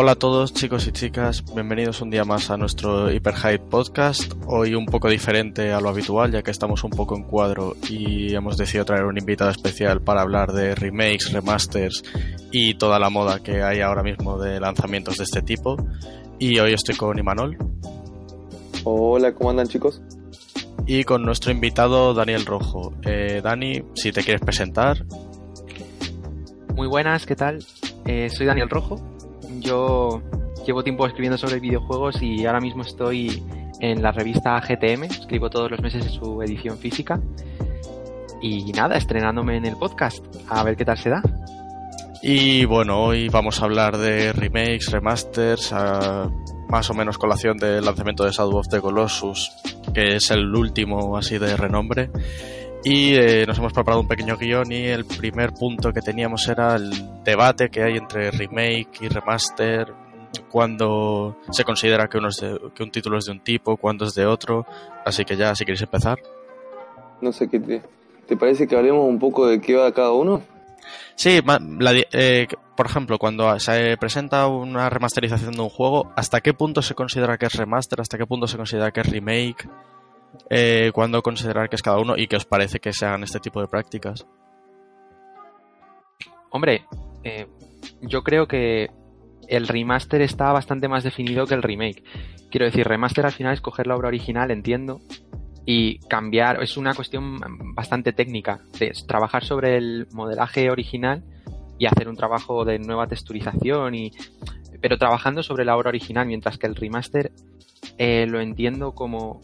Hola a todos chicos y chicas, bienvenidos un día más a nuestro Hyper Hype Podcast. Hoy un poco diferente a lo habitual ya que estamos un poco en cuadro y hemos decidido traer un invitado especial para hablar de remakes, remasters y toda la moda que hay ahora mismo de lanzamientos de este tipo. Y hoy estoy con Imanol. Hola, ¿cómo andan chicos? Y con nuestro invitado Daniel Rojo. Eh, Dani, si te quieres presentar. Muy buenas, ¿qué tal? Eh, soy Daniel Rojo, yo llevo tiempo escribiendo sobre videojuegos y ahora mismo estoy en la revista GTM, escribo todos los meses en su edición física. Y nada, estrenándome en el podcast, a ver qué tal se da. Y bueno, hoy vamos a hablar de remakes, remasters, más o menos colación del lanzamiento de Shadow of the Colossus, que es el último así de renombre. Y eh, nos hemos preparado un pequeño guion y el primer punto que teníamos era el debate que hay entre remake y remaster, cuando se considera que, uno es que un título es de un tipo, cuándo es de otro. Así que ya, si queréis empezar. No sé, ¿qué ¿te parece que hablemos un poco de qué va cada uno? Sí, eh, por ejemplo, cuando se presenta una remasterización de un juego, ¿hasta qué punto se considera que es remaster? ¿Hasta qué punto se considera que es remake? eh, cuándo considerar que es cada uno y qué os parece que se hagan este tipo de prácticas. Hombre, eh, yo creo que el remaster está bastante más definido que el remake. Quiero decir, remaster al final es coger la obra original, entiendo, y cambiar, es una cuestión bastante técnica, de trabajar sobre el modelaje original y hacer un trabajo de nueva texturización y pero trabajando sobre la obra original, mientras que el remaster eh, lo entiendo como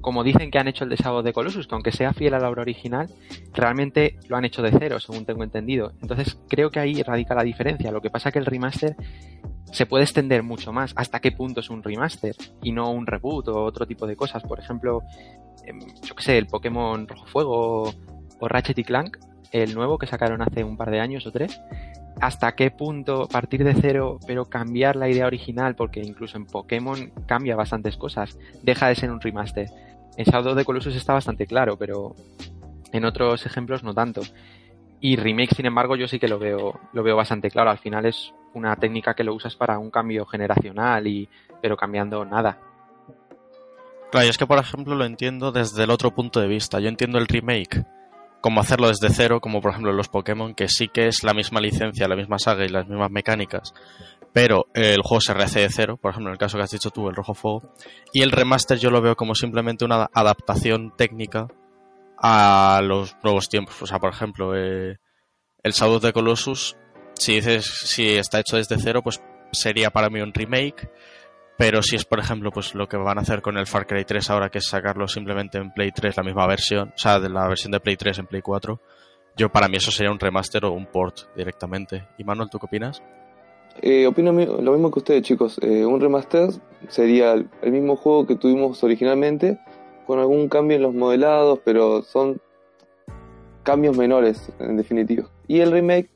como dicen que han hecho el de de Colossus, que aunque sea fiel a la obra original, realmente lo han hecho de cero, según tengo entendido. Entonces creo que ahí radica la diferencia. Lo que pasa es que el remaster se puede extender mucho más. ¿Hasta qué punto es un remaster y no un reboot o otro tipo de cosas? Por ejemplo, em, yo qué sé, el Pokémon Rojo Fuego o Ratchet y Clank, el nuevo que sacaron hace un par de años o tres hasta qué punto partir de cero, pero cambiar la idea original, porque incluso en Pokémon cambia bastantes cosas, deja de ser un remaster. En Shadow the Colossus está bastante claro, pero en otros ejemplos no tanto. Y remake, sin embargo, yo sí que lo veo, lo veo bastante claro. Al final es una técnica que lo usas para un cambio generacional y, pero cambiando nada. Claro, y es que por ejemplo lo entiendo desde el otro punto de vista. Yo entiendo el remake como hacerlo desde cero, como por ejemplo los Pokémon, que sí que es la misma licencia, la misma saga y las mismas mecánicas, pero el juego se rehace de cero, por ejemplo en el caso que has dicho tú, el Rojo Fuego, y el remaster yo lo veo como simplemente una adaptación técnica a los nuevos tiempos. O sea, por ejemplo, eh, el Shadow de Colossus, si dices si está hecho desde cero, pues sería para mí un remake pero si es, por ejemplo, pues lo que van a hacer con el Far Cry 3 ahora, que es sacarlo simplemente en Play 3, la misma versión, o sea, de la versión de Play 3 en Play 4, yo para mí eso sería un remaster o un port directamente. ¿Y Manuel, tú qué opinas? Eh, opino lo mismo que ustedes, chicos. Eh, un remaster sería el mismo juego que tuvimos originalmente, con algún cambio en los modelados, pero son cambios menores, en definitiva. Y el remake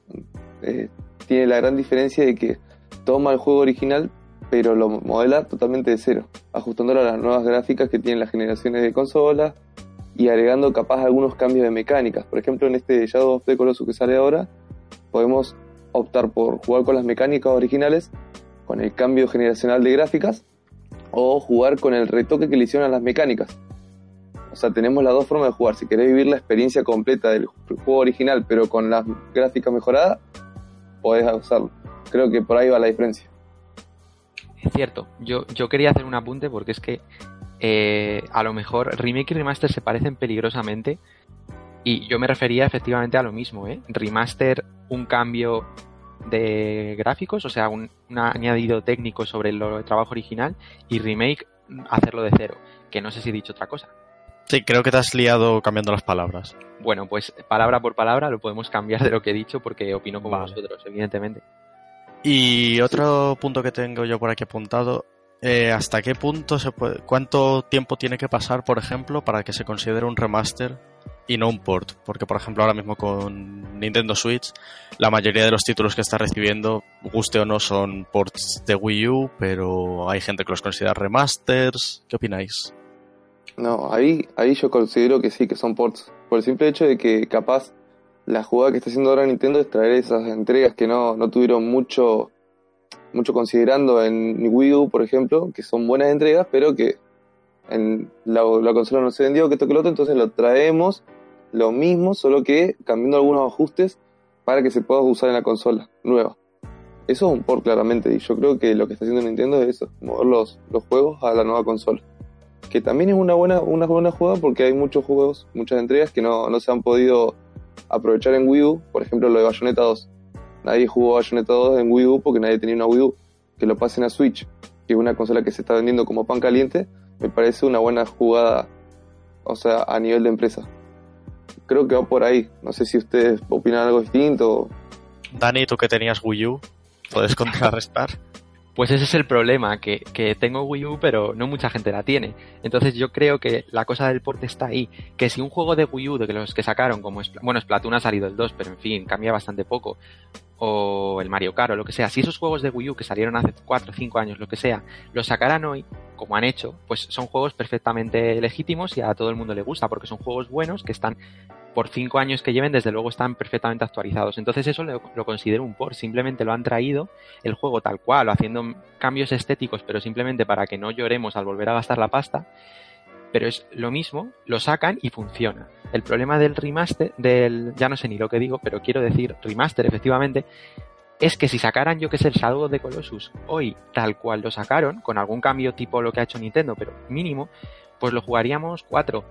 eh, tiene la gran diferencia de que toma el juego original, pero lo modela totalmente de cero, ajustándolo a las nuevas gráficas que tienen las generaciones de consolas y agregando capaz algunos cambios de mecánicas. Por ejemplo, en este Shadow of the Colossus que sale ahora, podemos optar por jugar con las mecánicas originales, con el cambio generacional de gráficas, o jugar con el retoque que le hicieron a las mecánicas. O sea, tenemos las dos formas de jugar. Si querés vivir la experiencia completa del juego original, pero con las gráficas mejoradas, podés usarlo. Creo que por ahí va la diferencia. Es cierto, yo, yo quería hacer un apunte porque es que eh, a lo mejor remake y remaster se parecen peligrosamente y yo me refería efectivamente a lo mismo, ¿eh? Remaster, un cambio de gráficos, o sea, un, añadido técnico sobre el trabajo original y remake, hacerlo de cero, que no sé si he dicho otra cosa. Sí, creo que te has liado cambiando las palabras. Bueno, pues palabra por palabra lo podemos cambiar de lo que he dicho porque opino como vosotros, evidentemente. Y otro punto que tengo yo por aquí apuntado, eh, ¿hasta qué punto se puede, cuánto tiempo tiene que pasar, por ejemplo, para que se considere un remaster y no un port, porque por ejemplo ahora mismo con Nintendo Switch la mayoría de los títulos que está recibiendo, guste o no, son ports de Wii U, pero hay gente que los considera remasters. ¿Qué opináis? No, ahí, ahí yo considero que sí, que son ports, por el simple hecho de que capaz la jugada que está haciendo ahora Nintendo es traer esas entregas que no, no tuvieron mucho, mucho considerando en Wii U, por ejemplo, que son buenas entregas, pero que en la, consola no se vendió, que esto que lo otro, entonces lo traemos lo mismo, solo que cambiando algunos ajustes para que se pueda usar en la consola nueva. Eso es un port claramente, y yo creo que lo que está haciendo Nintendo es eso, mover los, los juegos a la nueva consola. Que también es una buena, una buena jugada porque hay muchos juegos, muchas entregas que no, no se han podido aprovechar en Wii U, por ejemplo lo de Bayonetta 2. Nadie jugó Bayonetta 2 en Wii U porque nadie tenía una Wii U. Que lo pasen a Switch, que es una consola que se está vendiendo como pan caliente, me parece una buena jugada, o sea, a nivel de empresa. Creo que va por ahí. No sé si ustedes opinan algo distinto. Dani, tú que tenías Wii U, ¿puedes contrarrestar? Pues ese es el problema, que, que, tengo Wii U pero no mucha gente la tiene. Entonces yo creo que la cosa del port está ahí. Que si un juego de Wii U, de los que sacaron, como es, bueno, Splatoon ha salido el 2, pero en fin, cambia bastante poco. O el Mario Kart o lo que sea. Si esos juegos de Wii U que salieron hace 4 o 5 años, lo que sea, los sacaran hoy, como han hecho, pues son juegos perfectamente legítimos y a todo el mundo le gusta, porque son juegos buenos que están por cinco años que lleven, desde luego están perfectamente actualizados. Entonces eso lo, considero un port. Simplemente lo han traído el juego tal cual, haciendo cambios estéticos, pero simplemente para que no lloremos al volver a gastar la pasta. Pero es lo mismo, lo sacan y funciona. El problema del remaster, del, ya no sé ni lo que digo, pero quiero decir remaster, efectivamente, es que si sacaran, yo que sé, el Shadow de Colossus hoy, tal cual lo sacaron, con algún cambio tipo lo que ha hecho Nintendo, pero mínimo, pues lo jugaríamos cuatro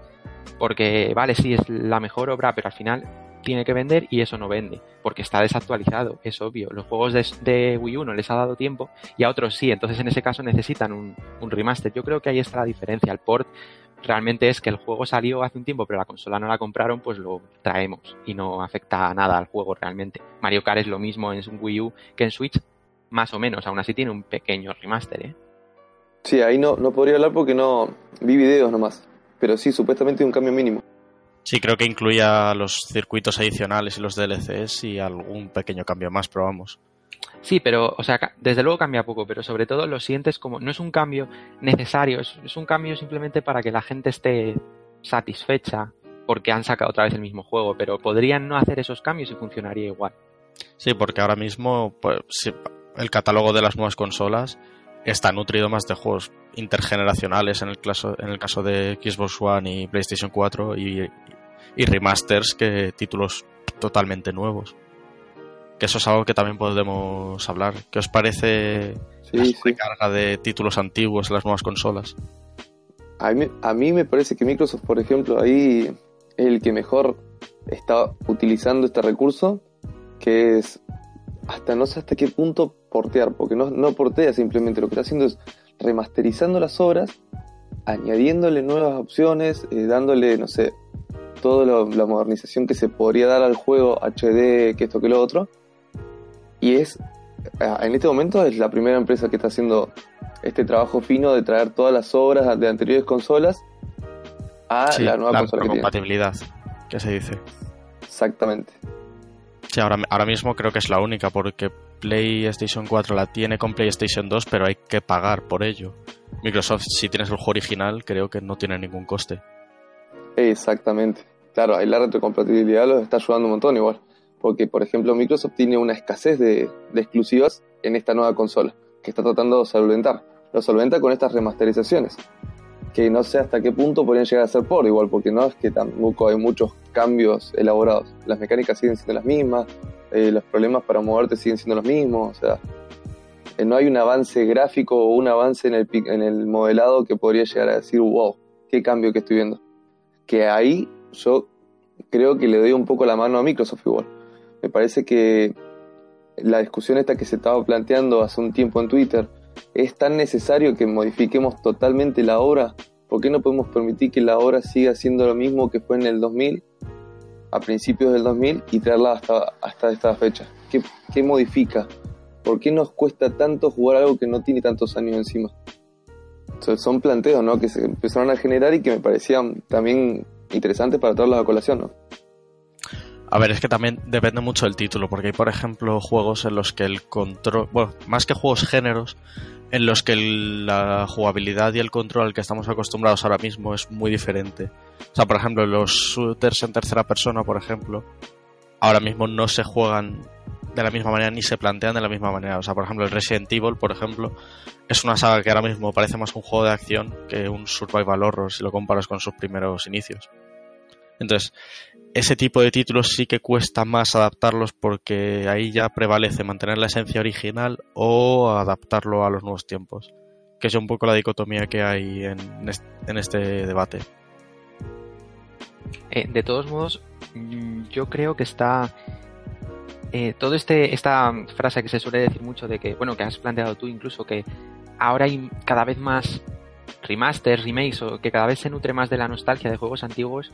porque, vale, sí, es la mejor obra, pero al final tiene que vender y eso no vende, porque está desactualizado, es obvio. Los juegos de, Wii U no les ha dado tiempo y a otros sí, entonces en ese caso necesitan un, remaster. Yo creo que ahí está la diferencia. El port realmente es que el juego salió hace un tiempo, pero la consola no la compraron, pues lo traemos y no afecta nada al juego realmente. Mario Kart es lo mismo en Wii U que en Switch, más o menos, aún así tiene un pequeño remaster, ¿eh? Sí, ahí no, no podría hablar porque no vi videos nomás pero sí, supuestamente un cambio mínimo. Sí, creo que incluía los circuitos adicionales y los DLCs y algún pequeño cambio más, pero vamos. Sí, pero, o sea, desde luego cambia poco, pero sobre todo lo sientes como, no es un cambio necesario, es, un cambio simplemente para que la gente esté satisfecha porque han sacado otra vez el mismo juego, pero podrían no hacer esos cambios y funcionaría igual. Sí, porque ahora mismo pues, el catálogo de las nuevas consolas está nutrido más de juegos intergeneracionales en el, caso, en el caso de Xbox One y PlayStation 4 y, remasters que títulos totalmente nuevos. Que eso es algo que también podemos hablar. ¿Qué os parece la carga de títulos antiguos en las nuevas consolas? A mí, a mí me parece que Microsoft, por ejemplo, ahí es el que mejor está utilizando este recurso, que es hasta no sé hasta qué punto portear, porque no, no portea simplemente, lo que está haciendo es remasterizando las obras, añadiéndole nuevas opciones, eh, dándole, no sé, toda la modernización que se podría dar al juego HD, que esto, que lo otro. Y es, en este momento es la primera empresa que está haciendo este trabajo fino de traer todas las obras de anteriores consolas a la nueva consola. La compatibilidad, que se dice. Exactamente. Sí, ahora, ahora mismo creo que es la única, porque PlayStation 4 la tiene con PlayStation 2, pero hay que pagar por ello. Microsoft, si tienes el juego original, creo que no tiene ningún coste. Exactamente. Claro, ahí la retrocompatibilidad los está ayudando un montón igual. Porque, por ejemplo, Microsoft tiene una escasez de, exclusivas en esta nueva consola, que está tratando de solventar. Lo solventa con estas remasterizaciones. Que no sé hasta qué punto podrían llegar a ser por igual, porque no es que tampoco hay muchos cambios elaborados. Las mecánicas siguen siendo las mismas, eh, los problemas para moverte siguen siendo los mismos, o sea, eh, no hay un avance gráfico o un avance en el, en el modelado que podría llegar a decir, wow, qué cambio que estoy viendo. Que ahí yo creo que le doy un poco la mano a Microsoft igual. Me parece que la discusión esta que se estaba planteando hace un tiempo en Twitter, es tan necesario que modifiquemos totalmente la obra. ¿Por qué no podemos permitir que la obra siga siendo lo mismo que fue en el 2000 a principios del 2000 y traerla hasta, hasta esta fecha? ¿Qué, ¿Qué, modifica? ¿Por qué nos cuesta tanto jugar algo que no tiene tantos años encima? son planteos ¿no? que se empezaron a generar y que me parecían también interesantes para traerlos a colación, ¿no? A ver, es que también depende mucho del título, porque hay, por ejemplo, juegos en los que el control, bueno, más que juegos géneros, en los que la jugabilidad y el control al que estamos acostumbrados ahora mismo es muy diferente. O sea, por ejemplo, los shooters en tercera persona, por ejemplo, ahora mismo no se juegan de la misma manera ni se plantean de la misma manera. O sea, por ejemplo, el Resident Evil, por ejemplo, es una saga que ahora mismo parece más un juego de acción que un survival horror si lo comparas con sus primeros inicios. Entonces, ese tipo de títulos sí que cuesta más adaptarlos porque ahí ya prevalece mantener la esencia original o adaptarlo a los nuevos tiempos, que es un poco la dicotomía que hay en, este debate. Eh, de todos modos, mm, yo creo que está eh, todo este esta frase que se suele decir mucho de que bueno que has planteado tú incluso que ahora hay cada vez más remasters, remakes o que cada vez se nutre más de la nostalgia de juegos antiguos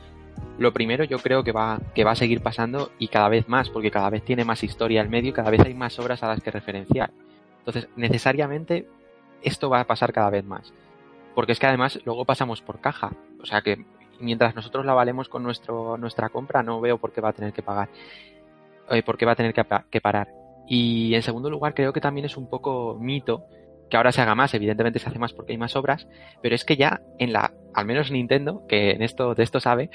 lo primero yo creo que va, que va a seguir pasando y cada vez más, porque cada vez tiene más historia al medio y cada vez hay más obras a las que referenciar. Entonces, necesariamente esto va a pasar cada vez más. Porque es que además luego pasamos por caja. O sea que mientras nosotros la valemos con nuestro, nuestra compra, no veo por qué va a tener que pagar. Eh, va a tener que, que parar. Y en segundo lugar, creo que también es un poco mito que ahora se haga más, evidentemente se hace más porque hay más obras, pero es que ya en la, al menos Nintendo, que en esto, de esto sabe,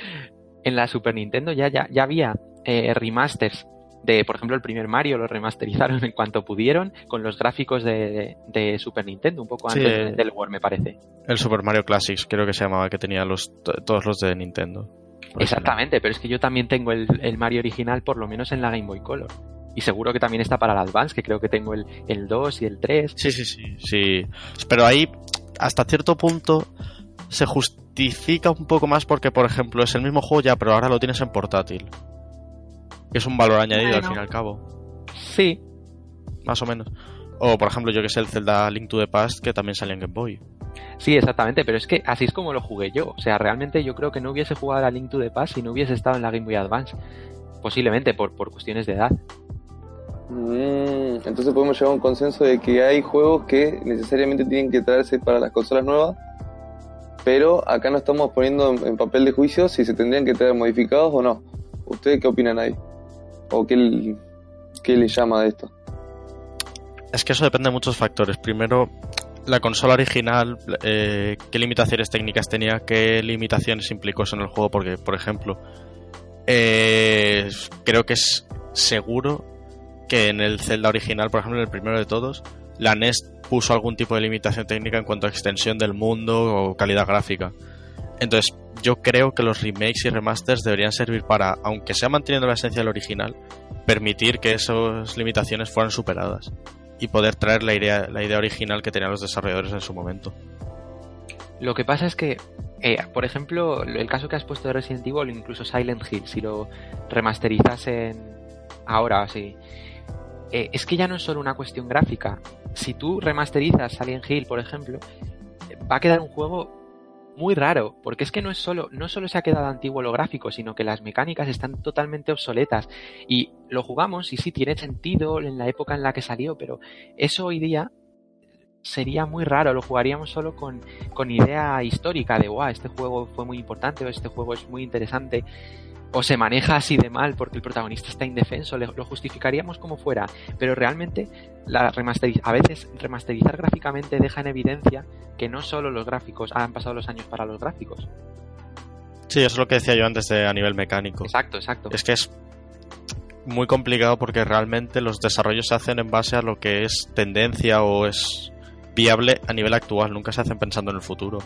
en la Super Nintendo ya, ya, ya había eh, remasters de, por ejemplo, el primer Mario lo remasterizaron en cuanto pudieron con los gráficos de, de, Super Nintendo, un poco antes del War, me parece. El Super Mario Classics, creo que se llamaba, que tenía los, todos los de Nintendo. Exactamente, pero es que yo también tengo el, el, Mario original, por lo menos en la Game Boy Color. Y seguro que también está para el Advance, que creo que tengo el, el 2 y el 3. Sí, sí, sí, sí. Pero ahí, hasta cierto punto, se justifica un poco más porque, por ejemplo, es el mismo juego ya, pero ahora lo tienes en portátil. Es un valor añadido al fin y al cabo. Sí. Más o menos. O, por ejemplo, yo que sé, el Zelda Link to the Past, que también sale en Game Boy. Sí, exactamente, pero es que así es como lo jugué yo. O sea, realmente yo creo que no hubiese jugado a Link to the Past si no hubiese estado en la Game Boy Advance. Posiblemente por, por cuestiones de edad. Mm, entonces podemos llegar a un consenso de que hay juegos que necesariamente tienen que traerse para las consolas nuevas pero acá no estamos poniendo en, papel de juicio si se tendrían que traer modificados o no. ¿Ustedes qué opinan ahí? ¿O qué, qué le llama de esto? Es que eso depende de muchos factores. Primero, la consola original, eh, qué limitaciones técnicas tenía, qué limitaciones implicó eso en el juego, porque, por ejemplo, eh, creo que es seguro que en el Zelda original, por ejemplo, en el primero de todos, la NES puso algún tipo de limitación técnica en cuanto a extensión del mundo o calidad gráfica. Entonces, yo creo que los remakes y remasters deberían servir para, aunque sea manteniendo la esencia del original, permitir que esas limitaciones fueran superadas y poder traer la idea, la idea original que tenían los desarrolladores en su momento. Lo que pasa es que, eh, por ejemplo, el caso que has puesto de Resident Evil, incluso Silent Hill, si lo remasterizasen ahora así, eh, es que ya no es solo una cuestión gráfica. Si tú remasterizas Silent Hill, por ejemplo, va a quedar un juego muy raro, porque es que no es solo, no solo se ha quedado antiguo lo gráfico, sino que las mecánicas están totalmente obsoletas. Y lo jugamos y sí tiene sentido en la época en la que salió, pero eso hoy día sería muy raro, lo jugaríamos solo con, con idea histórica de, wow, este juego fue muy importante o este juego es muy interesante o se maneja así de mal porque el protagonista está indefenso, lo justificaríamos como fuera, pero realmente la a veces remasterizar gráficamente deja en evidencia que no solo los gráficos han pasado los años para los gráficos. Sí, eso es lo que decía yo antes de a nivel mecánico. Exacto, exacto. Es que es muy complicado porque realmente los desarrollos se hacen en base a lo que es tendencia o es viable a nivel actual, nunca se hacen pensando en el futuro.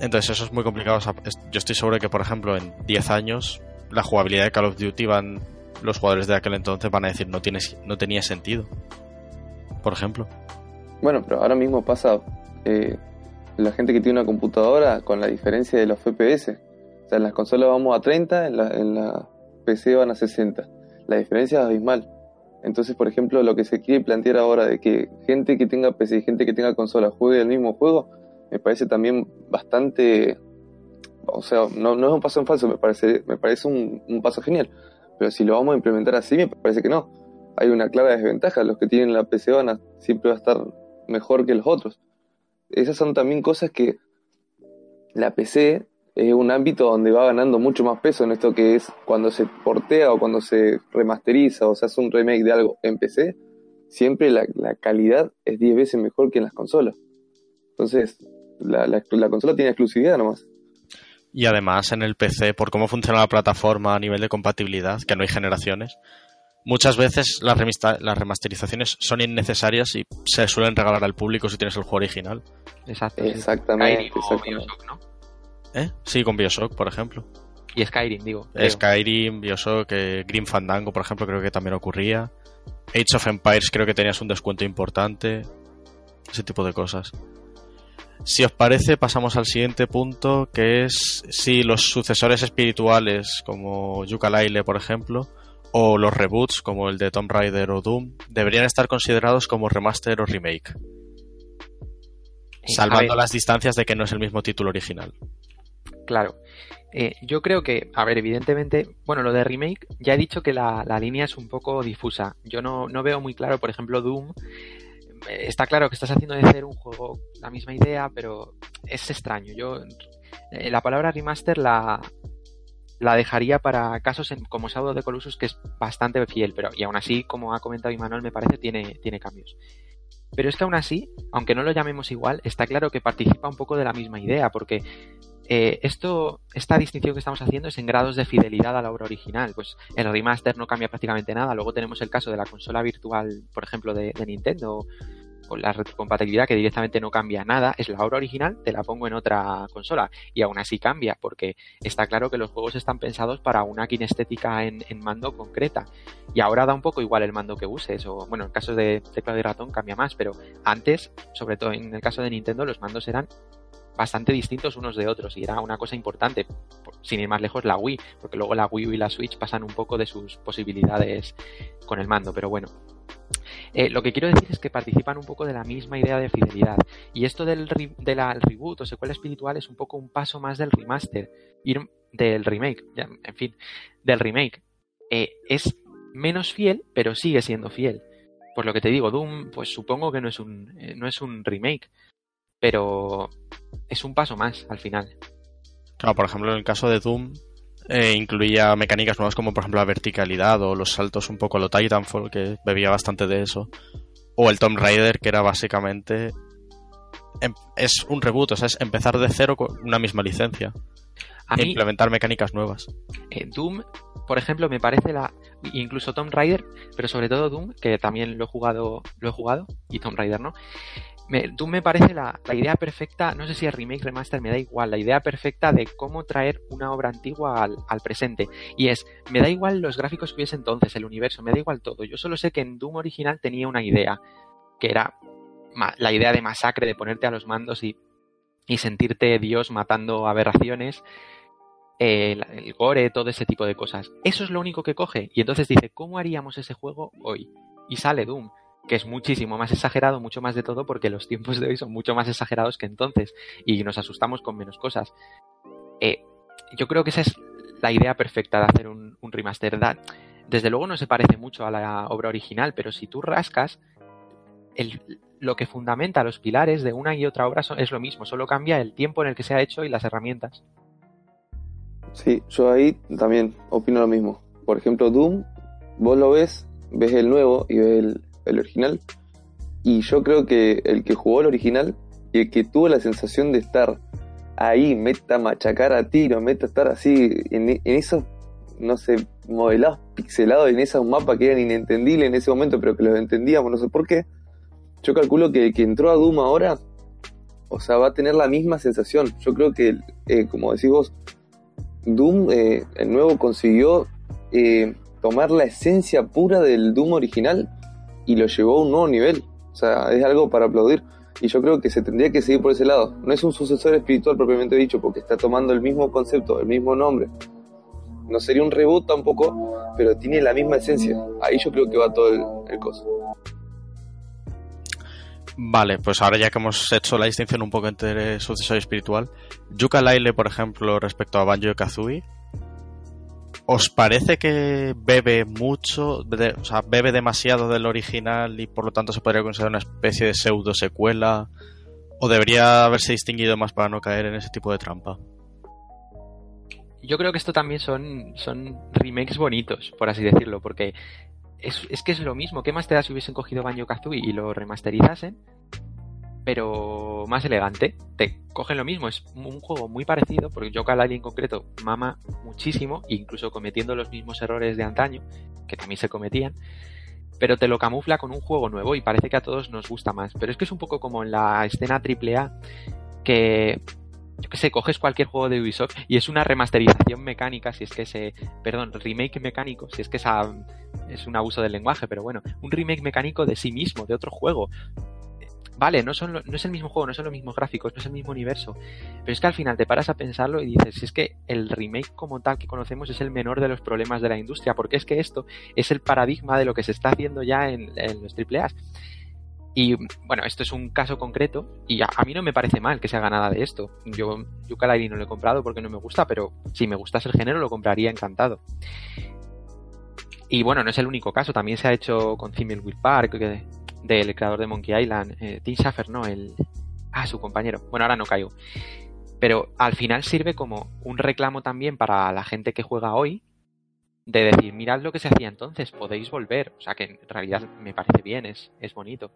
Entonces eso es muy complicado. yo estoy seguro de que, por ejemplo, en 10 años la jugabilidad de Call of Duty van los jugadores de aquel entonces van a decir no tiene, no tenía sentido. Por ejemplo. Bueno, pero ahora mismo pasa eh, la gente que tiene una computadora con la diferencia de los FPS. O sea, en las consolas vamos a 30, en la, en la PC van a 60. La diferencia es abismal. Entonces, por ejemplo, lo que se quiere plantear ahora de que gente que tenga PC y gente que tenga consola juegue el mismo juego, me parece también bastante, o sea, no, es un paso en falso, me parece, me parece un, paso genial, pero si lo vamos a implementar así, me parece que no. Hay una clara desventaja, los que tienen la PC van a, siempre va a estar mejor que los otros. Esas son también cosas que la PC es un ámbito donde va ganando mucho más peso en esto que es cuando se portea o cuando se remasteriza o se hace un remake de algo en PC, siempre la, calidad es 10 veces mejor que en las consolas. Entonces, la, la, consola tiene exclusividad nomás. Y además en el PC, por cómo funciona la plataforma a nivel de compatibilidad, que no hay generaciones, muchas veces las, las remasterizaciones son innecesarias y se suelen regalar al público si tienes el juego original. Exacto. Exactamente. ¿Eh? Sí, con Bioshock, por ejemplo. Y Skyrim, digo. Skyrim, Bioshock, eh, Green Fandango, por ejemplo, creo que también ocurría. Age of Empires creo que tenías un descuento importante. Ese tipo de cosas. Si os parece, pasamos al siguiente punto, que es si los sucesores espirituales, como Yooka-Laylee, por ejemplo, o los reboots, como el de Tomb Raider o Doom, deberían estar considerados como remaster o remake. Salvando las distancias de que no es el mismo título original. Claro. Eh, yo creo que, a ver, evidentemente, bueno, lo de remake, ya he dicho que la, línea es un poco difusa. Yo no, no, veo muy claro, por ejemplo, Doom. Está claro que estás haciendo de hacer un juego la misma idea, pero es extraño. Yo eh, la palabra remaster la, la dejaría para casos como Shadow de Colossus, que es bastante fiel, pero y aún así, como ha comentado Imanol, me parece, tiene, tiene cambios. Pero es que aún así, aunque no lo llamemos igual, está claro que participa un poco de la misma idea, porque eh, esto, esta distinción que estamos haciendo es en grados de fidelidad a la obra original. Pues el remaster no cambia prácticamente nada. Luego tenemos el caso de la consola virtual, por ejemplo, de, Nintendo, con la retrocompatibilidad que directamente no cambia nada. Es la obra original, te la pongo en otra consola. Y aún así cambia, porque está claro que los juegos están pensados para una kinestética en, en mando concreta. Y ahora da un poco igual el mando que uses. O bueno, en caso de teclado y ratón cambia más, pero antes, sobre todo en el caso de Nintendo, los mandos eran bastante distintos unos de otros y era una cosa importante, sin ir más lejos, la Wii, porque luego la Wii y la Switch pasan un poco de sus posibilidades con el mando, pero bueno. Eh, lo que quiero decir es que participan un poco de la misma idea de fidelidad. Y esto del, de la, reboot o secuela espiritual es un poco un paso más del remaster, ir, del remake, en fin, del remake. Eh, es menos fiel, pero sigue siendo fiel. Pues lo que te digo, Doom, pues supongo que no es un, eh, no es un remake, pero es un paso más al final. Claro, por ejemplo, en el caso de Doom eh, incluía mecánicas nuevas como por ejemplo la verticalidad o los saltos un poco a lo Titanfall, que bebía bastante de eso. O el Tomb Raider, que era básicamente... Em, es un reboot, o sea, es empezar de cero con una misma licencia. A implementar mecánicas nuevas. Eh, Doom, por ejemplo, me parece la... Incluso Tomb Raider, pero sobre todo Doom, que también lo he jugado, lo he jugado, y Tomb Raider no, tú me parece la, idea perfecta, no sé si es remake, remaster, me da igual, la idea perfecta de cómo traer una obra antigua al, presente. Y es, me da igual los gráficos que hubiese entonces, el universo, me da igual todo. Yo solo sé que en Doom original tenía una idea, que era la idea de masacre, de ponerte a los mandos y, sentirte Dios matando aberraciones. el, el, gore, todo ese tipo de cosas. Eso es lo único que coge. Y entonces dice, ¿cómo haríamos ese juego hoy? Y sale Doom que es muchísimo más exagerado, mucho más de todo, porque los tiempos de hoy son mucho más exagerados que entonces y nos asustamos con menos cosas. Eh, yo creo que esa es la idea perfecta de hacer un, remaster. Desde luego no se parece mucho a la obra original, pero si tú rascas, lo que fundamenta los pilares de una y otra obra es lo mismo, solo cambia el tiempo en el que se ha hecho y las herramientas. Sí, yo ahí también opino lo mismo. Por ejemplo, Doom, vos lo ves, ves el nuevo y ves el, el original. Y yo creo que el que jugó el original y el que tuvo la sensación de estar ahí, meta machacar a tiro, meta estar así, en, esos, no sé, modelados pixelados, en esos mapas que eran inentendibles en ese momento, pero que los entendíamos, no sé por qué. Yo calculo que el que entró a Doom ahora, o sea, va a tener la misma sensación. Yo creo que, eh, como decís vos, Doom, eh, el nuevo, consiguió eh, tomar la esencia pura del Doom original y lo llevó a un nuevo nivel. O sea, es algo para aplaudir. Y yo creo que se tendría que seguir por ese lado. No es un sucesor espiritual propiamente dicho, porque está tomando el mismo concepto, el mismo nombre. No sería un reboot tampoco, pero tiene la misma esencia. Ahí yo creo que va todo el, el coso. Vale, pues ahora ya que hemos hecho la distinción un poco entre sucesor y espiritual, Yuka Laile, por ejemplo, respecto a Banjo Kazooie, ¿Os parece que bebe mucho, o sea, bebe demasiado del original y por lo tanto se podría considerar una especie de pseudo secuela? ¿O debería haberse distinguido más para no caer en ese tipo de trampa? yo creo que esto también son, son remakes bonitos, por así decirlo, porque es, es que es lo mismo. ¿Qué más te da si hubiesen cogido Banjo Kazooie y lo remasterizasen? Pero más elegante. Te cogen lo mismo. Es un juego muy parecido, porque Yooka en concreto mama muchísimo, incluso cometiendo los mismos errores de antaño, que también se cometían. Pero te lo camufla con un juego nuevo y parece que a todos nos gusta más. Pero es que es un poco como en la escena AAA, que yo que sé, coges cualquier juego de Ubisoft y es una remasterización mecánica, si es que ese, perdón, remake mecánico, si es que esa, es un abuso del lenguaje, pero bueno, un remake mecánico de sí mismo, de otro juego. Vale, no, son no es el mismo juego, no son los mismos gráficos, no es el mismo universo, pero es que al final te paras a pensarlo y dices, si es que el remake como tal que conocemos es el menor de los problemas de la industria, porque es que esto es el paradigma de lo que se está haciendo ya en, los AAA. Y bueno, esto es un caso concreto y a, mí no me parece mal que se haga nada de esto. Yo yooka no lo he comprado porque no me gusta, pero si me gustase el género lo compraría encantado. Y bueno, no es el único caso, también se ha hecho con Thimbleweed Park, del creador de Monkey Island, eh, Tim Schafer, ¿no? El, ah, su compañero. Bueno, ahora no caigo. Pero al final sirve como un reclamo también para la gente que juega hoy, de decir, mirad lo que se hacía entonces, podéis volver. O sea que en realidad me parece bien, es, es bonito.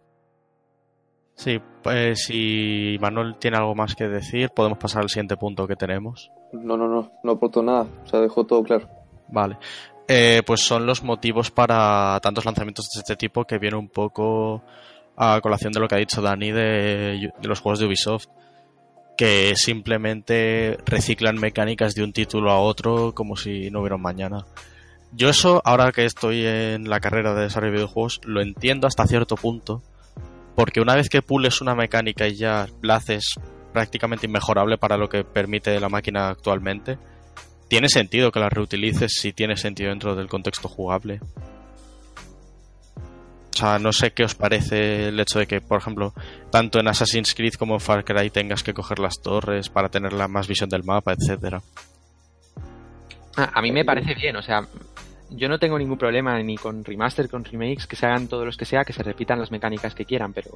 Sí, pues si Manuel tiene algo más que decir, podemos pasar al siguiente punto que tenemos. No, no, no, no aporto nada, o sea, dejó todo claro. Vale. Eh, pues son los motivos para tantos lanzamientos de este tipo que viene un poco a colación de lo que ha dicho Dani de, los juegos de Ubisoft, que simplemente reciclan mecánicas de un título a otro como si no hubiera mañana. Yo eso, ahora que estoy en la carrera de desarrollo de videojuegos, lo entiendo hasta cierto punto, porque una vez que pules una mecánica y ya la haces prácticamente inmejorable para lo que permite la máquina actualmente, tiene sentido que la reutilices si tiene sentido dentro del contexto jugable. O sea, no sé qué os parece el hecho de que, por ejemplo, tanto en Assassin's Creed como en Far Cry tengas que coger las torres para tener la más visión del mapa, etcétera. Ah, a mí me parece bien, o sea, yo no tengo ningún problema ni con remaster, con remakes, que se hagan todos los que sea, que se repitan las mecánicas que quieran, pero,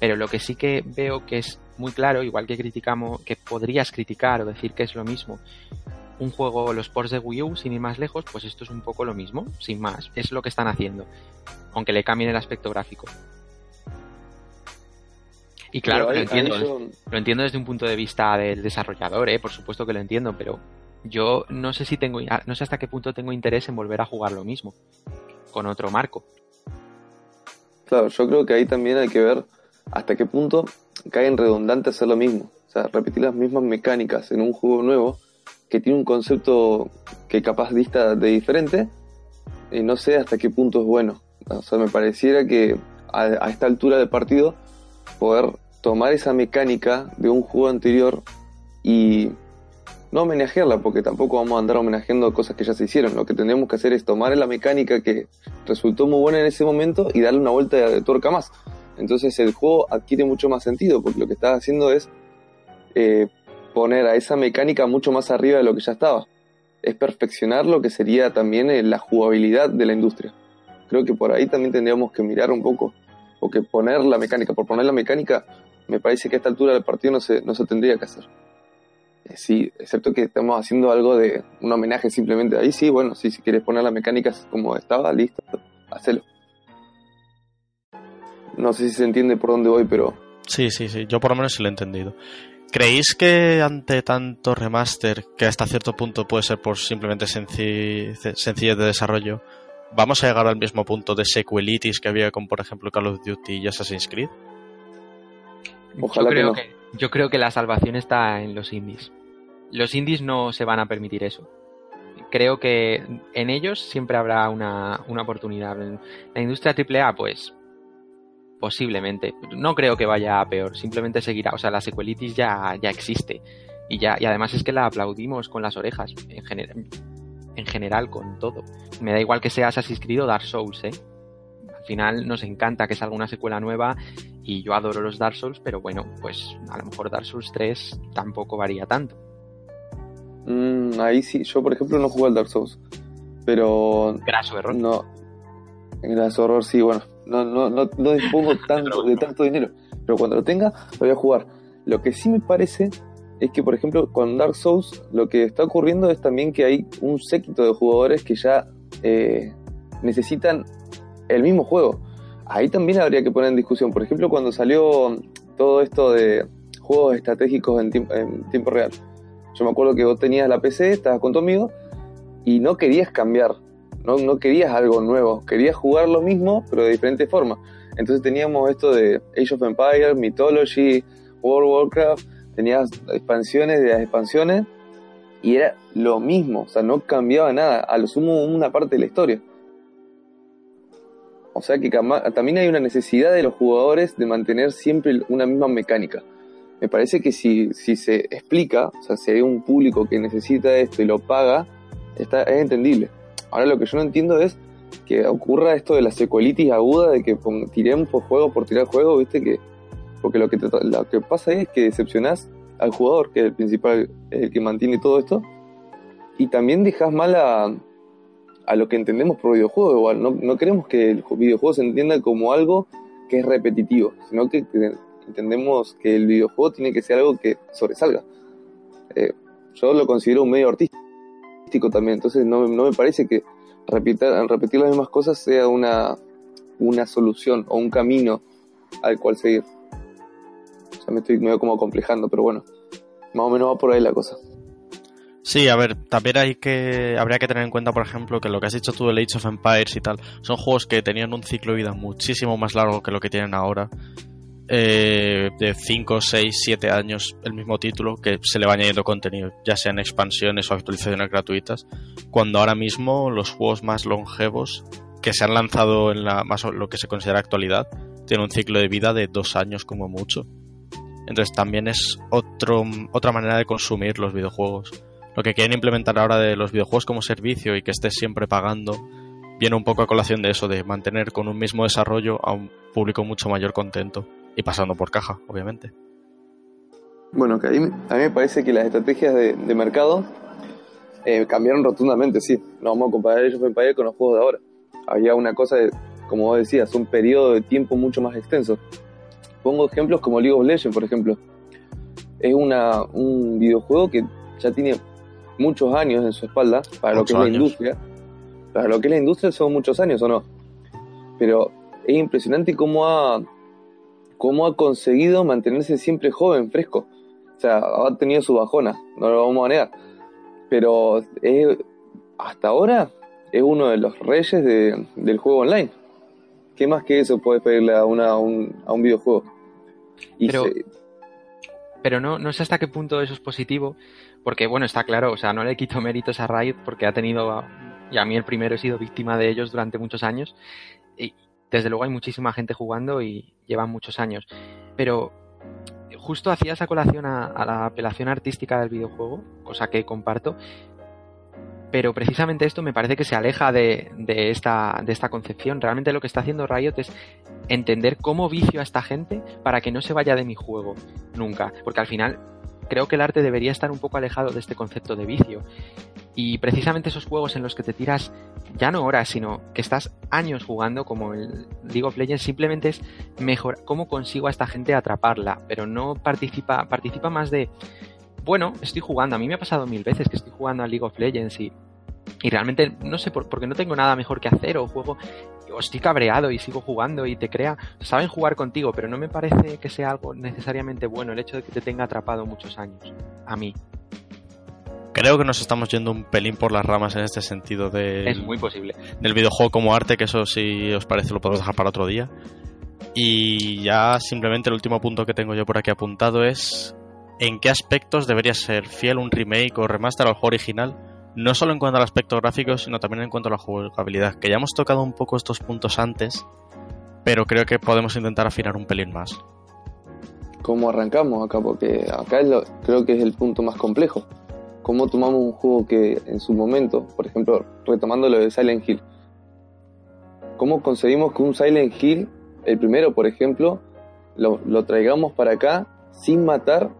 pero lo que sí que veo que es muy claro, igual que criticamos, que podrías criticar o decir que es lo mismo, un juego, los ports de Wii U, sin ir más lejos, pues esto es un poco lo mismo, sin más, es lo que están haciendo, aunque le cambien el aspecto gráfico. Y claro, lo, entiendo, lo entiendo desde un punto de vista del desarrollador, ¿eh? por supuesto que lo entiendo, pero yo no sé si tengo, no sé hasta qué punto tengo interés en volver a jugar lo mismo, con otro marco. Claro, yo creo que ahí también hay que ver hasta qué punto cae en redundante hacer lo mismo. O sea, repetir las mismas mecánicas en un juego nuevo que tiene un concepto que capaz dista de diferente y no sé hasta qué punto es bueno. O sea, me pareciera que a, esta altura del partido poder tomar esa mecánica de un juego anterior y no homenajearla, porque tampoco vamos a andar homenajeando cosas que ya se hicieron. Lo que tenemos que hacer es tomar la mecánica que resultó muy buena en ese momento y darle una vuelta de tuerca más. Entonces el juego adquiere mucho más sentido, porque lo que está haciendo es eh, poner a esa mecánica mucho más arriba de lo que ya estaba. Es perfeccionar lo que sería también eh, la jugabilidad de la industria. Creo que por ahí también tendríamos que mirar un poco, porque poner la mecánica, por poner la mecánica, me parece que a esta altura del partido no se, no se tendría que hacer. Eh, sí, excepto que estamos haciendo algo de un homenaje simplemente ahí, sí, bueno, sí, si quieres poner las mecánicas como estaba, listo, hacelo. No sé si se entiende por dónde voy, pero... Sí, sí, sí, yo por lo menos sí lo he entendido. ¿Creéis que ante tanto remaster, que hasta cierto punto puede ser por simplemente sencillez de desarrollo, vamos a llegar al mismo punto de sequelitis que había con, por ejemplo, Call of Duty y Assassin's Creed? Ojalá yo creo que, yo creo que la salvación está en los indies. Los indies no se van a permitir eso. Creo que en ellos siempre habrá una, oportunidad. En la industria AAA, pues posiblemente. No creo que vaya a peor, simplemente seguirá. O sea, la sequelitis ya, ya existe. Y, ya, y además es que la aplaudimos con las orejas, en, general en general, con todo. Me da igual que seas asistido Dark Souls, ¿eh? Al final nos encanta que salga una secuela nueva y yo adoro los Dark Souls, pero bueno, pues a lo mejor Dark Souls 3 tampoco varía tanto. Mm, ahí sí, yo por ejemplo no jugué al Dark Souls, pero... Graso error. No, graso error sí, bueno, no, no, no, no dispongo tanto, de tanto dinero, pero cuando lo tenga lo voy a jugar. Lo que sí me parece es que, por ejemplo, con Dark Souls lo que está ocurriendo es también que hay un séquito de jugadores que ya eh, necesitan el mismo juego. Ahí también habría que poner en discusión. Por ejemplo, cuando salió todo esto de juegos estratégicos en, tiempo real. Yo me acuerdo que vos tenías la PC, estabas con tu amigo y no querías cambiar, no, no querías algo nuevo, querías jugar lo mismo pero de diferente forma. Entonces teníamos esto de Age of Empires, Mythology, World of Warcraft, tenías expansiones de las expansiones y era lo mismo, o sea, no cambiaba nada, a lo sumo una parte de la historia. O sea que también hay una necesidad de los jugadores de mantener siempre una misma mecánica. Me parece que si, si se explica, o sea, si hay un público que necesita esto y lo paga, está, es entendible. Ahora lo que yo no entiendo es que ocurra esto de la secuelitis aguda, de que tiremos por juego por tirar juego, viste que porque lo que, lo que pasa es que decepcionás al jugador, que es el principal, el que mantiene todo esto, y también dejas mal a, a lo que entendemos por videojuego. Igual, no, no queremos que el videojuego se entienda como algo que es repetitivo, sino que entendemos que el videojuego tiene que ser algo que sobresalga. Eh, yo lo considero un medio artístico también, entonces no, no me parece que repetir, repetir las mismas cosas sea una, una solución o un camino al cual seguir me estoy medio como complejando, pero bueno, más o menos va por ahí la cosa. Sí, a ver, también hay que habría que tener en cuenta, por ejemplo, que lo que has dicho tú de Age of Empires y tal, son juegos que tenían un ciclo de vida muchísimo más largo que lo que tienen ahora. Eh, de 5, 6, 7 años el mismo título que se le va añadiendo contenido, ya sean expansiones o actualizaciones gratuitas, cuando ahora mismo los juegos más longevos que se han lanzado en la más lo que se considera actualidad tienen un ciclo de vida de dos años como mucho. Entonces también es otro, otra manera de consumir los videojuegos. Lo que quieren implementar ahora de los videojuegos como servicio y que estés siempre pagando, viene un poco a colación de eso, de mantener con un mismo desarrollo a un público mucho mayor contento y pasando por caja, obviamente. Bueno, a mí, me parece que las estrategias de, mercado eh, cambiaron rotundamente, sí. No vamos a comparar ellos con los juegos de ahora. Había una cosa, de, como vos decías, un periodo de tiempo mucho más extenso. Pongo ejemplos como League of Legends, por ejemplo. Es una, un videojuego que ya tiene muchos años en su espalda para lo que es la industria. Para lo que es la industria son muchos años, ¿o no? Pero es impresionante cómo ha, cómo ha conseguido mantenerse siempre joven, fresco. O sea, ha tenido su bajona, no lo vamos a negar. Pero hasta ahora es uno de los reyes del juego online. ¿Qué más que eso puede pedirle a, una, a, un, a un videojuego? pero, pero no, no sé hasta qué punto eso es positivo, porque bueno, está claro, o sea, no le quito méritos a Riot porque ha tenido, y a mí el primero he sido víctima de ellos durante muchos años, y desde luego hay muchísima gente jugando y llevan muchos años, pero justo hacía esa colación a la apelación artística del videojuego, cosa que comparto, pero precisamente esto me parece que se aleja de, esta, de esta concepción. Realmente lo que está haciendo Riot es entender cómo vicio a esta gente para que no se vaya de mi juego nunca. Porque al final creo que el arte debería estar un poco alejado de este concepto de vicio. Y precisamente esos juegos en los que te tiras ya no horas, sino que estás años jugando, como el League of Legends, simplemente es mejor cómo consigo a esta gente atraparla, pero no participa, participa más de bueno, estoy jugando. A mí me ha pasado mil veces que estoy jugando a League of Legends y, y realmente no sé, por, porque no tengo nada mejor que hacer o juego o estoy cabreado y sigo jugando y te crea, saben jugar contigo, pero no me parece que sea algo necesariamente bueno el hecho de que te tenga atrapado muchos años. A mí. Creo que nos estamos yendo un pelín por las ramas en este sentido de es muy posible del videojuego como arte, que eso si os parece lo podemos dejar para otro día. Y ya simplemente el último punto que tengo yo por aquí apuntado es en qué aspectos debería ser fiel un remake o remaster al juego original, no solo en cuanto al aspecto gráfico, sino también en cuanto a la jugabilidad, que ya hemos tocado un poco estos puntos antes, pero creo que podemos intentar afinar un pelín más. ¿Cómo arrancamos acá? Porque acá creo que es el punto más complejo. ¿Cómo tomamos un juego que en su momento, por ejemplo, retomando lo de Silent Hill, cómo conseguimos que un Silent Hill, el primero, por ejemplo, lo, lo traigamos para acá sin matar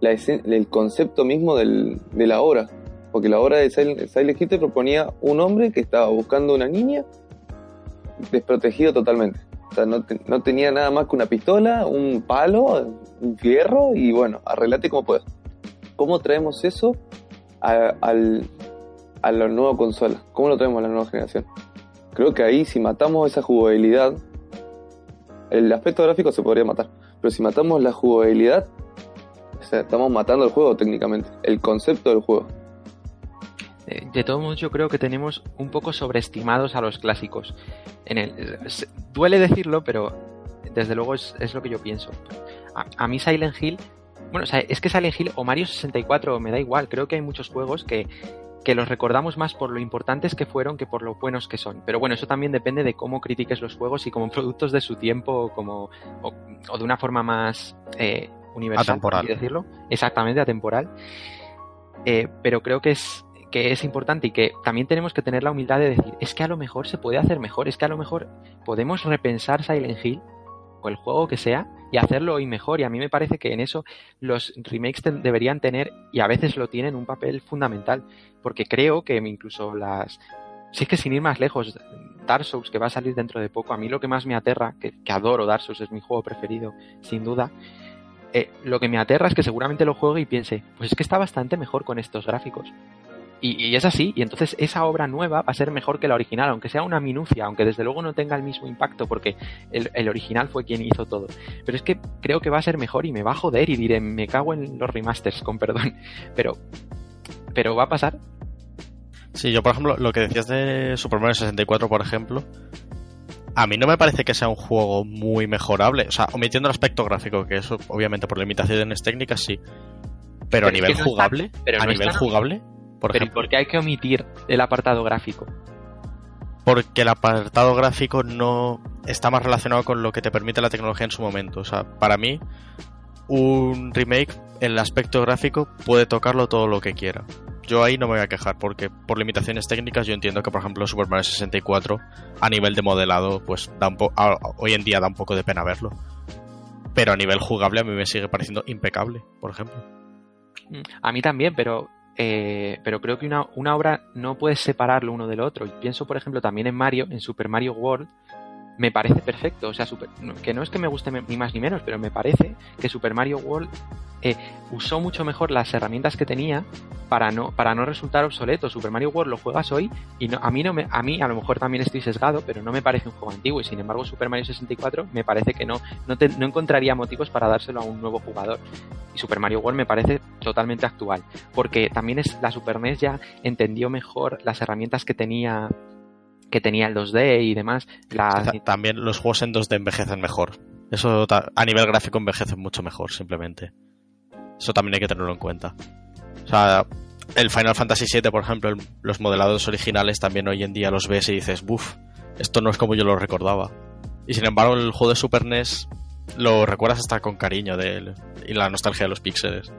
el concepto mismo del, de la obra. Porque la obra de Silent, Hill te proponía un hombre que estaba buscando una niña desprotegido totalmente. O sea, no, no, tenía nada más que una pistola, un palo, un fierro y bueno, arreglate como puedas. ¿Cómo traemos eso a, al, a la nueva consola? ¿Cómo lo traemos a la nueva generación? Creo que ahí si matamos esa jugabilidad, el aspecto gráfico se podría matar, pero si matamos la jugabilidad, estamos matando el juego técnicamente, el concepto del juego. De todos modos, yo creo que tenemos un poco sobreestimados a los clásicos. En el, duele decirlo, pero desde luego es, lo que yo pienso. A, mí Silent Hill, bueno, es que Silent Hill o Mario 64 me da igual, creo que hay muchos juegos que, que los recordamos más por lo importantes que fueron que por lo buenos que son. Pero bueno, eso también depende de cómo critiques los juegos y como productos de su tiempo o, como, o, de una forma más eh, universal, atemporal. decirlo. Exactamente, atemporal. Eh, pero creo que es, que es importante y que también tenemos que tener la humildad de decir, es que a lo mejor se puede hacer mejor, es que a lo mejor podemos repensar Silent Hill el juego que sea y hacerlo hoy mejor. Y a mí me parece que en eso los remakes deberían tener, y a veces lo tienen, un papel fundamental. Porque creo que incluso las... Si es que sin ir más lejos, Dark Souls, que va a salir dentro de poco, a mí lo que más me aterra, que, adoro Dark Souls, es mi juego preferido, sin duda, eh, lo que me aterra es que seguramente lo juegue y piense, pues es que está bastante mejor con estos gráficos. Y, es así, y entonces esa obra nueva va a ser mejor que la original, aunque sea una minucia, aunque desde luego no tenga el mismo impacto, porque el, original fue quien hizo todo. Pero es que creo que va a ser mejor y me va a joder y diré, me cago en los remasters, con perdón. Pero, pero va a pasar. Sí, yo por ejemplo, lo que decías de Super Mario 64, por ejemplo, a mí no me parece que sea un juego muy mejorable. O sea, omitiendo el aspecto gráfico, que eso obviamente por limitaciones técnicas sí. Pero, a nivel jugable, a nivel jugable, por Pero ¿por qué hay que omitir el apartado gráfico? Porque el apartado gráfico no está más relacionado con lo que te permite la tecnología en su momento. O sea, para mí, un remake, el aspecto gráfico puede tocarlo todo lo que quiera. Yo ahí no me voy a quejar porque por limitaciones técnicas yo entiendo que por ejemplo Super Mario 64 a nivel de modelado pues da un hoy en día da un poco de pena verlo. Pero a nivel jugable a mí me sigue pareciendo impecable, por ejemplo. A mí también, pero eh, pero creo que una, una, obra no puedes separarlo uno del otro. Y pienso, por ejemplo, también en Mario, en Super Mario World, me parece perfecto. O sea, que no es que me guste ni más ni menos, pero me parece que Super Mario World eh, usó mucho mejor las herramientas que tenía para no, para no resultar obsoleto. Super Mario World lo juegas hoy y no, a mí no me, a mí a lo mejor también estoy sesgado, pero no me parece un juego antiguo y sin embargo Super Mario 64 me parece que no, no, no encontraría motivos para dárselo a un nuevo jugador. Y Super Mario World me parece totalmente actual, porque también es la Super NES ya entendió mejor las herramientas que tenía que tenía el 2D y demás. También los juegos en 2D envejecen mejor. Eso a nivel gráfico envejece mucho mejor, simplemente. Eso también hay que tenerlo en cuenta. O sea, el Final Fantasy VII, por ejemplo, los modelados originales también hoy en día los ves y dices, buf, esto no es como yo lo recordaba. Y sin embargo, el juego de Super NES lo recuerdas hasta con cariño de él y la nostalgia de los píxeles.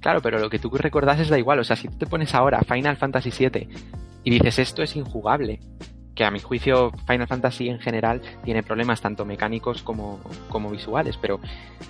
Claro, pero lo que tú recordas da igual. O sea, si tú te pones ahora Final Fantasy VII y dices esto es injugable, que a mi juicio Final Fantasy en general tiene problemas tanto mecánicos como, como visuales, pero,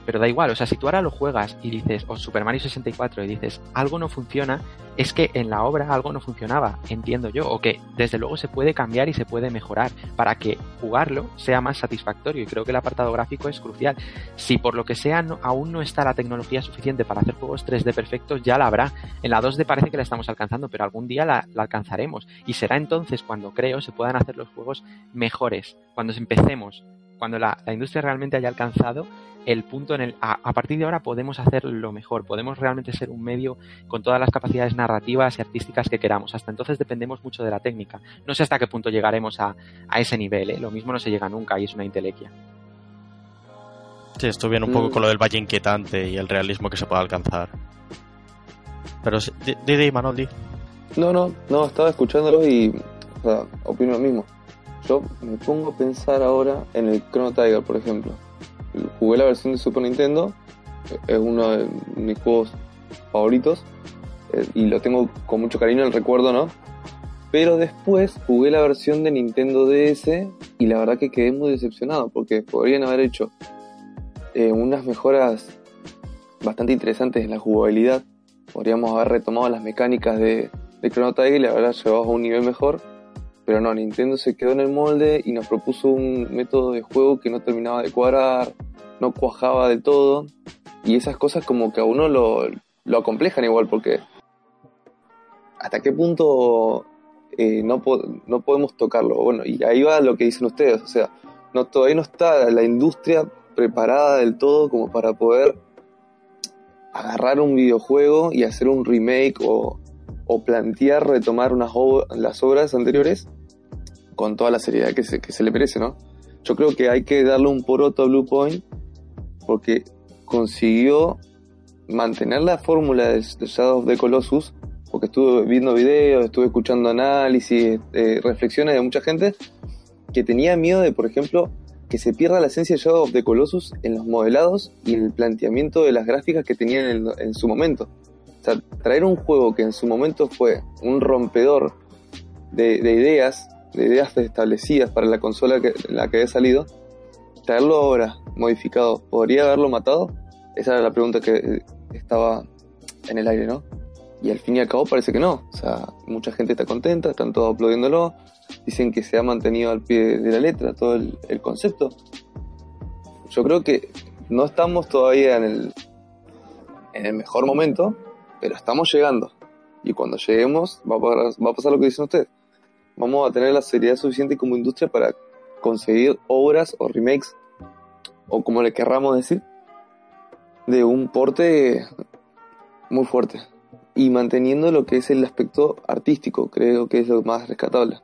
pero da igual, o sea, si tú ahora lo juegas y dices, o Super Mario 64 y dices, algo no funciona, es que en la obra algo no funcionaba, entiendo yo, o que desde luego se puede cambiar y se puede mejorar para que jugarlo sea más satisfactorio y creo que el apartado gráfico es crucial. Si por lo que sea aún no está la tecnología suficiente para hacer juegos 3D perfectos, ya la habrá. En la 2D parece que la estamos alcanzando, pero algún día la, la alcanzaremos y será entonces cuando creo se pueda hacer los juegos mejores. Cuando empecemos, cuando la, industria realmente haya alcanzado el punto en el a, partir de ahora podemos hacer lo mejor, podemos realmente ser un medio con todas las capacidades narrativas y artísticas que queramos. Hasta entonces dependemos mucho de la técnica. No sé hasta qué punto llegaremos a, ese nivel, ¿eh? lo mismo no se llega nunca y es una intelequia. Sí, esto viene un poco mm. con lo del valle inquietante y el realismo que se puede alcanzar. Pero, di, di, Manol, No, no, no, estaba escuchándolo y o sea, opino lo mismo. Yo me pongo a pensar ahora en el Chrono Tiger, por ejemplo. Jugué la versión de Super Nintendo, es uno de mis juegos favoritos eh, y lo tengo con mucho cariño el recuerdo, ¿no? Pero después jugué la versión de Nintendo DS y la verdad que quedé muy decepcionado porque podrían haber hecho eh, unas mejoras bastante interesantes en la jugabilidad. Podríamos haber retomado las mecánicas de, Chrono Tiger y la verdad llevado a un nivel mejor pero no, Nintendo se quedó en el molde y nos propuso un método de juego que no terminaba de cuadrar, no cuajaba del todo. Y esas cosas como que a uno lo, lo acomplejan igual, porque hasta qué punto eh, no, no podemos tocarlo. Bueno, y ahí va lo que dicen ustedes, o sea, no, todavía no está la industria preparada del todo como para poder agarrar un videojuego y hacer un remake o, plantear retomar unas las obras anteriores con toda la seriedad que se, le merece, ¿no? Yo creo que hay que darle un poroto a Blue Point porque consiguió mantener la fórmula de, Shadow of the Colossus, porque estuve viendo videos, estuve escuchando análisis, eh, reflexiones de mucha gente que tenía miedo de, por ejemplo, que se pierda la esencia de Shadow of the Colossus en los modelados y en el planteamiento de las gráficas que tenían en, su momento. O sea, traer un juego que en su momento fue un rompedor de, ideas, de ideas establecidas para la consola que, la que había salido, traerlo ahora modificado, ¿podría haberlo matado? Esa era la pregunta que estaba en el aire, ¿no? Y al fin y al cabo parece que no. O sea, mucha gente está contenta, están todos aplaudiéndolo, dicen que se ha mantenido al pie de la letra todo el, concepto. Yo creo que no estamos todavía en el, en el mejor momento, pero estamos llegando. Y cuando lleguemos va a, pasar, va a pasar lo que dicen ustedes. Vamos a tener la seriedad suficiente como industria para conseguir obras o remakes, o como le querramos decir, de un porte muy fuerte. Y manteniendo lo que es el aspecto artístico, creo que es lo más rescatable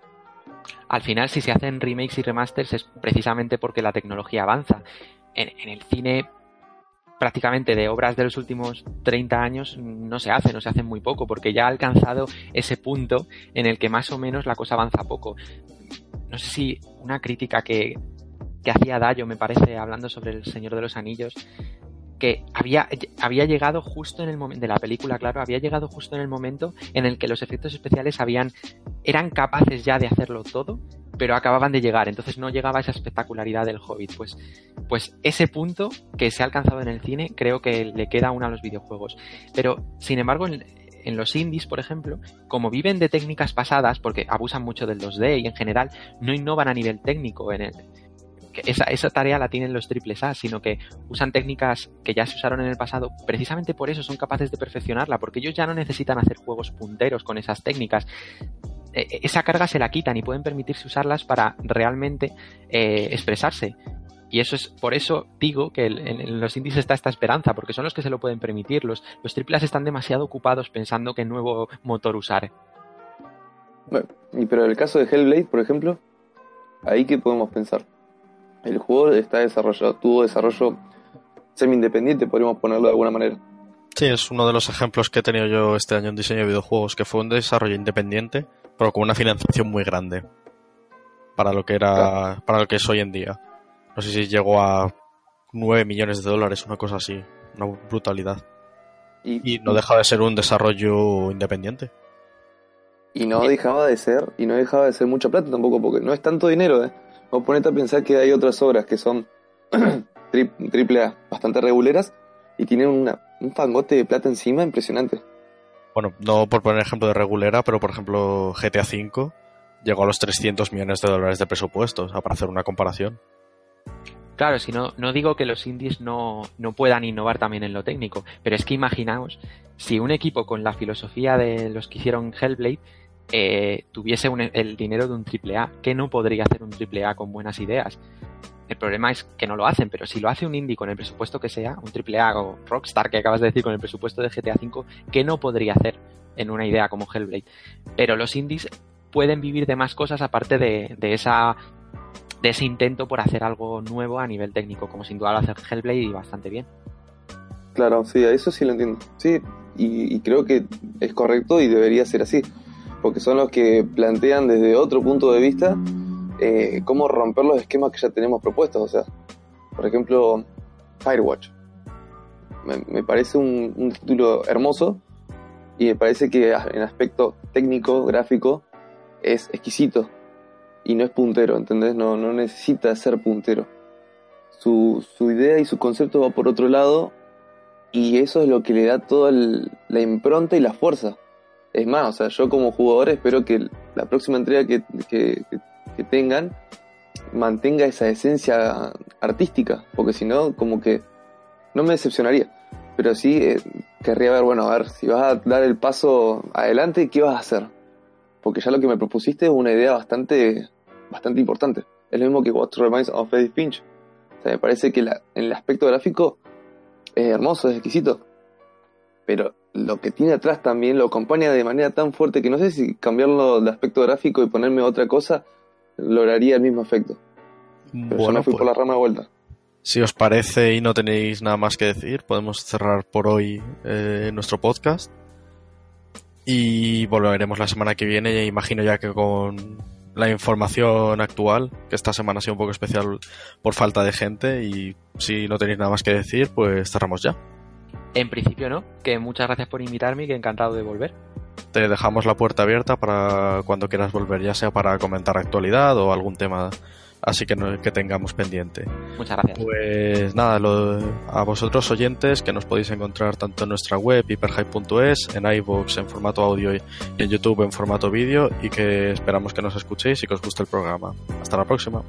al final si se hacen remakes y remasters es precisamente porque la tecnología avanza. En, el cine prácticamente de obras de los últimos 30 años no se hace, no se hacen muy poco, porque ya ha alcanzado ese punto en el que más o menos la cosa avanza poco. No sé si una crítica que, que hacía Dayo, me parece, hablando sobre El Señor de los Anillos, que había, había llegado justo en el momento de la película, claro, había llegado justo en el momento en el que los efectos especiales habían, eran capaces ya de hacerlo todo, pero acababan de llegar, entonces no llegaba esa espectacularidad del Hobbit. Pues, pues ese punto que se ha alcanzado en el cine creo que le queda aún a los videojuegos. Pero, sin embargo, en, en los indies, por ejemplo, como viven de técnicas pasadas, porque abusan mucho del 2D y en general no innovan a nivel técnico en el, esa, esa tarea la tienen los triples A, sino que usan técnicas que ya se usaron en el pasado. Precisamente por eso son capaces de perfeccionarla, porque ellos ya no necesitan hacer juegos punteros con esas técnicas. E, e, esa carga se la quitan y pueden permitirse usarlas para realmente eh, expresarse. Y eso es, por eso digo que en, los indies está esta esperanza, porque son los que se lo pueden permitir. Los, los triples están demasiado ocupados pensando qué nuevo motor usar. Bueno, pero en el caso de Hellblade, por ejemplo, ahí qué podemos pensar el juego está desarrollado, tuvo desarrollo semi-independiente, podríamos ponerlo de alguna manera. Sí, es uno de los ejemplos que he tenido yo este año en diseño de videojuegos, que fue un desarrollo independiente, pero con una financiación muy grande para lo que era, para lo que es hoy en día. No sé si llegó a 9 millones de dólares, una cosa así, una brutalidad. Y, y no deja de ser un desarrollo independiente. Y no dejaba de ser, y no dejaba de ser mucha plata tampoco, porque no es tanto dinero, ¿eh? O ponete a pensar que hay otras obras que son triple A, bastante reguleras, y tienen una, un fangote de plata encima impresionante. Bueno, no por poner ejemplo de regulera, pero por ejemplo GTA V llegó a los 300 millones de dólares de presupuesto, o sea, para hacer una comparación. Claro, si no, no digo que los indies no, no, puedan innovar también en lo técnico, pero es que imaginaos si un equipo con la filosofía de los que hicieron Hellblade eh, tuviese el dinero de un triple A, que no podría hacer un triple A con buenas ideas. El problema es que no lo hacen, pero si lo hace un indie con el presupuesto que sea, un triple A o Rockstar que acabas de decir con el presupuesto de GTA V, que no podría hacer en una idea como Hellblade. Pero los indies pueden vivir de más cosas aparte de, esa de ese intento por hacer algo nuevo a nivel técnico, como sin duda lo hace Hellblade y bastante bien. Claro, sí, eso sí lo entiendo. Sí, y creo que es correcto y debería ser así porque son los que plantean desde otro punto de vista eh, cómo romper los esquemas que ya tenemos propuestos. O sea, por ejemplo, Firewatch. Me, parece un, título hermoso y me parece que en aspecto técnico, gráfico, es exquisito y no es puntero, ¿entendés? No, no necesita ser puntero. Su, su idea y su concepto va por otro lado y eso es lo que le da toda la impronta y la fuerza. Es más, o sea, yo como jugador espero que la próxima entrega que, tengan mantenga esa esencia artística, porque si no, como que no me decepcionaría. pero sí eh, querría ver, bueno, a ver, si vas a dar el paso adelante, ¿qué vas a hacer? Porque ya lo que me propusiste es una idea bastante, bastante importante. Es lo mismo que What Reminds of Edith Finch. O sea, me parece que la, en el aspecto gráfico es hermoso, es exquisito. Pero lo que tiene atrás también lo acompaña de manera tan fuerte que no sé si cambiarlo de aspecto gráfico y ponerme otra cosa lograría el mismo efecto. Pero bueno, yo me fui pues, por la rama de vuelta. si os parece y no tenéis nada más que decir, podemos cerrar por hoy eh, nuestro podcast. Y volveremos la semana que viene, y imagino ya que con la información actual, que esta semana ha sido un poco especial por falta de gente, y si no tenéis nada más que decir, pues cerramos ya. En principio no, que muchas gracias por invitarme y que encantado de volver. Te dejamos la puerta abierta para cuando quieras volver, ya sea para comentar actualidad o algún tema así que, no- que tengamos pendiente. Muchas gracias. Pues nada, lo- a vosotros oyentes que nos podéis encontrar tanto en nuestra web hiperhype.es, en iVoox en formato audio y en YouTube en formato vídeo y que esperamos que nos escuchéis y que os guste el programa. Hasta la próxima.